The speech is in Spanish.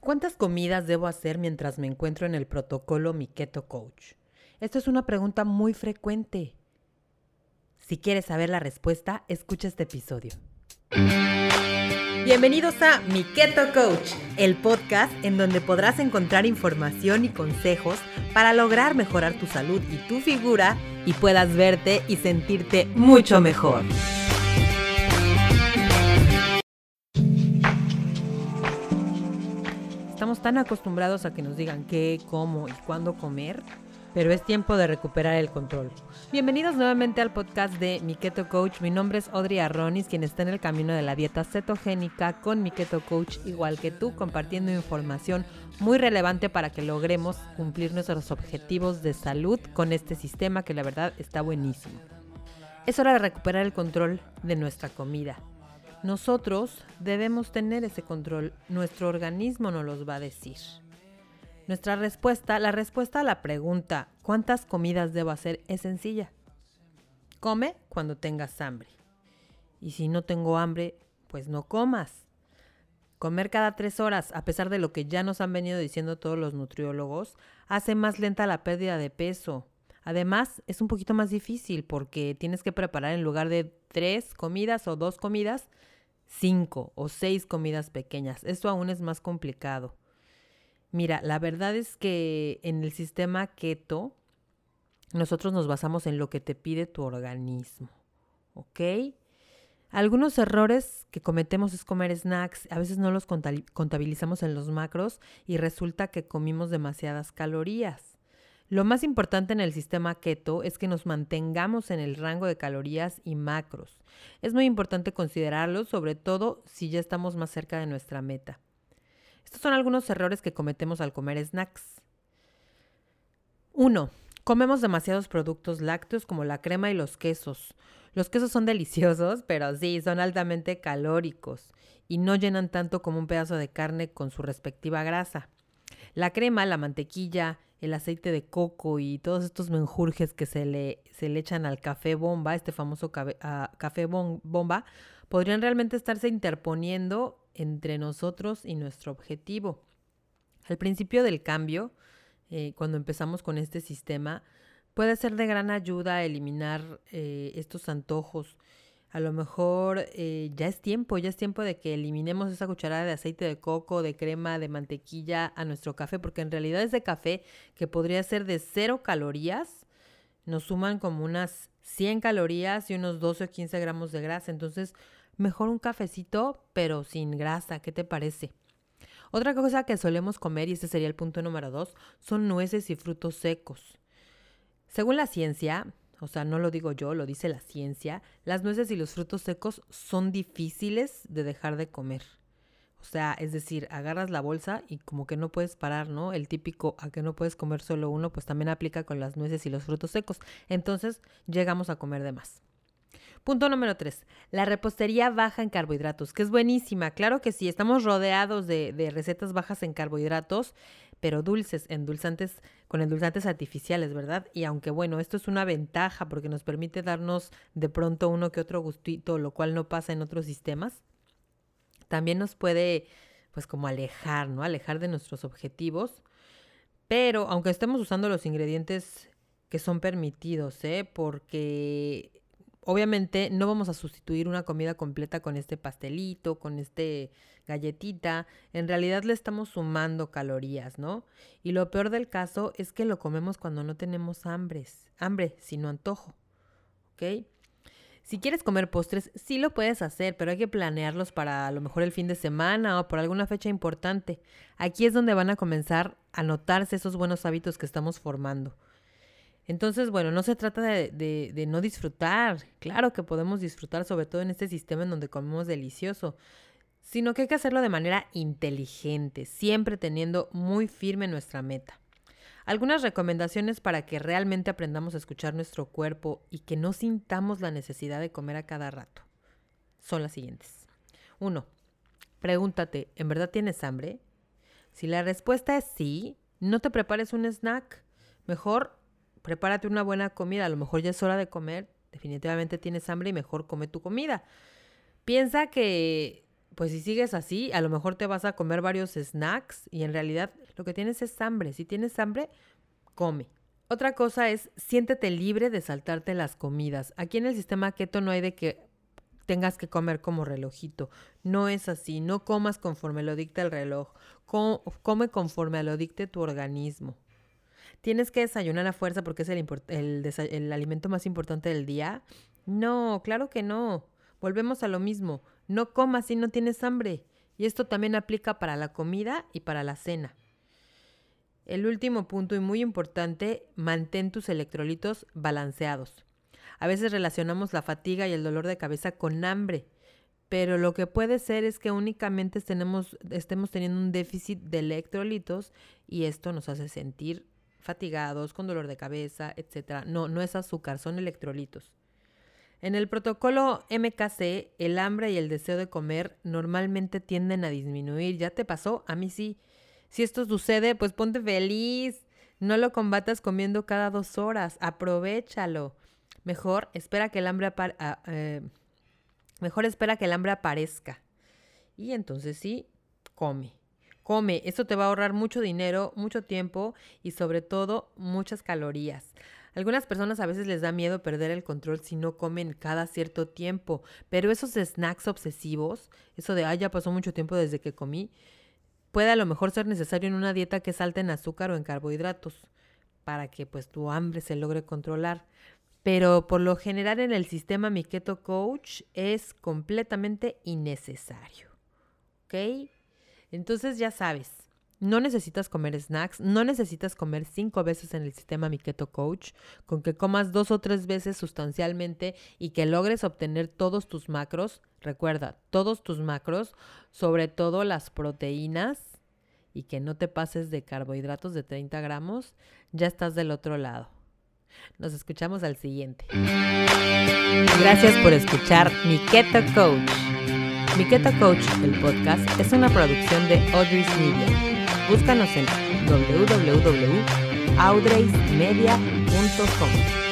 ¿Cuántas comidas debo hacer mientras me encuentro en el protocolo Mi Keto Coach? Esto es una pregunta muy frecuente. Si quieres saber la respuesta, escucha este episodio. Bienvenidos a Mi Keto Coach, el podcast en donde podrás encontrar información y consejos para lograr mejorar tu salud y tu figura y puedas verte y sentirte mucho mejor. Estamos tan acostumbrados a que nos digan qué, cómo y cuándo comer, pero es tiempo de recuperar el control. Bienvenidos nuevamente al podcast de Mi Keto Coach. Mi nombre es Audrey Arronis, quien está en el camino de la dieta cetogénica con Mi Keto Coach, igual que tú, compartiendo información muy relevante para que logremos cumplir nuestros objetivos de salud con este sistema que la verdad está buenísimo. Es hora de recuperar el control de nuestra comida. Nosotros debemos tener ese control, nuestro organismo nos los va a decir. Nuestra respuesta, la respuesta a la pregunta ¿cuántas comidas debo hacer? es sencilla. Come cuando tengas hambre. Y si no tengo hambre, pues no comas. Comer cada tres horas, a pesar de lo que ya nos han venido diciendo todos los nutriólogos, hace más lenta la pérdida de peso. Además, es un poquito más difícil porque tienes que preparar en lugar de tres comidas o dos comidas, cinco o seis comidas pequeñas. Esto aún es más complicado. Mira, la verdad es que en el sistema keto nosotros nos basamos en lo que te pide tu organismo. ¿Ok? Algunos errores que cometemos es comer snacks, a veces no los contabilizamos en los macros y resulta que comimos demasiadas calorías. Lo más importante en el sistema keto es que nos mantengamos en el rango de calorías y macros. Es muy importante considerarlo, sobre todo si ya estamos más cerca de nuestra meta. Estos son algunos errores que cometemos al comer snacks. 1. Comemos demasiados productos lácteos como la crema y los quesos. Los quesos son deliciosos, pero sí, son altamente calóricos y no llenan tanto como un pedazo de carne con su respectiva grasa. La crema, la mantequilla, el aceite de coco y todos estos menjurjes que se le, se le echan al café bomba, este famoso café bomba, podrían realmente estarse interponiendo entre nosotros y nuestro objetivo. Al principio del cambio, eh, cuando empezamos con este sistema, puede ser de gran ayuda eliminar eh, estos antojos a lo mejor eh, ya es tiempo, ya es tiempo de que eliminemos esa cucharada de aceite de coco, de crema, de mantequilla a nuestro café, porque en realidad ese café que podría ser de cero calorías, nos suman como unas 100 calorías y unos 12 o 15 gramos de grasa. Entonces, mejor un cafecito, pero sin grasa. ¿Qué te parece? Otra cosa que solemos comer, y este sería el punto número dos, son nueces y frutos secos. Según la ciencia, o sea, no lo digo yo, lo dice la ciencia, las nueces y los frutos secos son difíciles de dejar de comer. O sea, es decir, agarras la bolsa y como que no puedes parar, ¿no? El típico a que no puedes comer solo uno, pues también aplica con las nueces y los frutos secos. Entonces, llegamos a comer de más. Punto número tres, la repostería baja en carbohidratos, que es buenísima. Claro que sí, estamos rodeados de, recetas bajas en carbohidratos pero dulces, endulzantes, con endulzantes artificiales, ¿verdad? Y aunque bueno, esto es una ventaja porque nos permite darnos de pronto uno que otro gustito, lo cual no pasa en otros sistemas, también nos puede, pues como alejar, ¿no? Alejar de nuestros objetivos. Pero aunque estemos usando los ingredientes que son permitidos, ¿eh? Porque obviamente no vamos a sustituir una comida completa con este pastelito, con este galletita. En realidad le estamos sumando calorías, ¿no? Y lo peor del caso es que lo comemos cuando no tenemos hambres, hambre, sino antojo. ¿Ok? Si quieres comer postres, sí lo puedes hacer, pero hay que planearlos para a lo mejor el fin de semana o por alguna fecha importante. Aquí es donde van a comenzar a notarse esos buenos hábitos que estamos formando. Entonces, bueno, no se trata de, no disfrutar, claro que podemos disfrutar, sobre todo en este sistema en donde comemos delicioso, sino que hay que hacerlo de manera inteligente, siempre teniendo muy firme nuestra meta. Algunas recomendaciones para que realmente aprendamos a escuchar nuestro cuerpo y que no sintamos la necesidad de comer a cada rato son las siguientes. Uno, Pregúntate, ¿en verdad tienes hambre? Si la respuesta es sí, no te prepares un snack. Mejor prepárate una buena comida, a lo mejor ya es hora de comer, definitivamente tienes hambre y mejor come tu comida. Piensa que pues si sigues así, a lo mejor te vas a comer varios snacks y en realidad lo que tienes es hambre. Si tienes hambre, come. Otra cosa es, siéntete libre de saltarte las comidas. Aquí en el sistema keto no hay de que tengas que comer como relojito. No es así. No comas conforme lo dicta el reloj. come conforme lo dicte tu organismo. ¿Tienes que desayunar a fuerza porque es el, alimento más importante del día? No, claro que no. Volvemos a lo mismo. No comas si no tienes hambre. Y esto también aplica para la comida y para la cena. El último punto y muy importante, mantén tus electrolitos balanceados. A veces relacionamos la fatiga y el dolor de cabeza con hambre, pero lo que puede ser es que únicamente estemos teniendo un déficit de electrolitos y esto nos hace sentir fatigados, con dolor de cabeza, etc. No, no es azúcar, son electrolitos. En el protocolo MKC, el hambre y el deseo de comer normalmente tienden a disminuir. ¿Ya te pasó? A mí sí. Si esto sucede, pues ponte feliz. No lo combatas comiendo cada dos horas. Aprovechalo. Mejor espera que el hambre eh, mejor espera que el hambre aparezca. Y entonces sí, come. Come. Eso te va a ahorrar mucho dinero, mucho tiempo y sobre todo muchas calorías. Algunas personas a veces les da miedo perder el control si no comen cada cierto tiempo, pero esos snacks obsesivos, eso de, ah, ya pasó mucho tiempo desde que comí, puede a lo mejor ser necesario en una dieta que salte en azúcar o en carbohidratos, para que pues tu hambre se logre controlar. Pero por lo general en el sistema Mi Keto Coach es completamente innecesario. ¿Ok? Entonces ya sabes, no necesitas comer snacks, no necesitas comer cinco veces en el sistema Miqueto Coach, con que comas dos o tres veces sustancialmente y que logres obtener todos tus macros, recuerda, todos tus macros, sobre todo las proteínas, y que no te pases de carbohidratos de 30 gramos, ya estás del otro lado. Nos escuchamos al siguiente. Gracias por escuchar Mi Keto Coach. Mi Keto Coach, el podcast, es una producción de Audrey's Media. Búscanos en www.audreysmedia.com.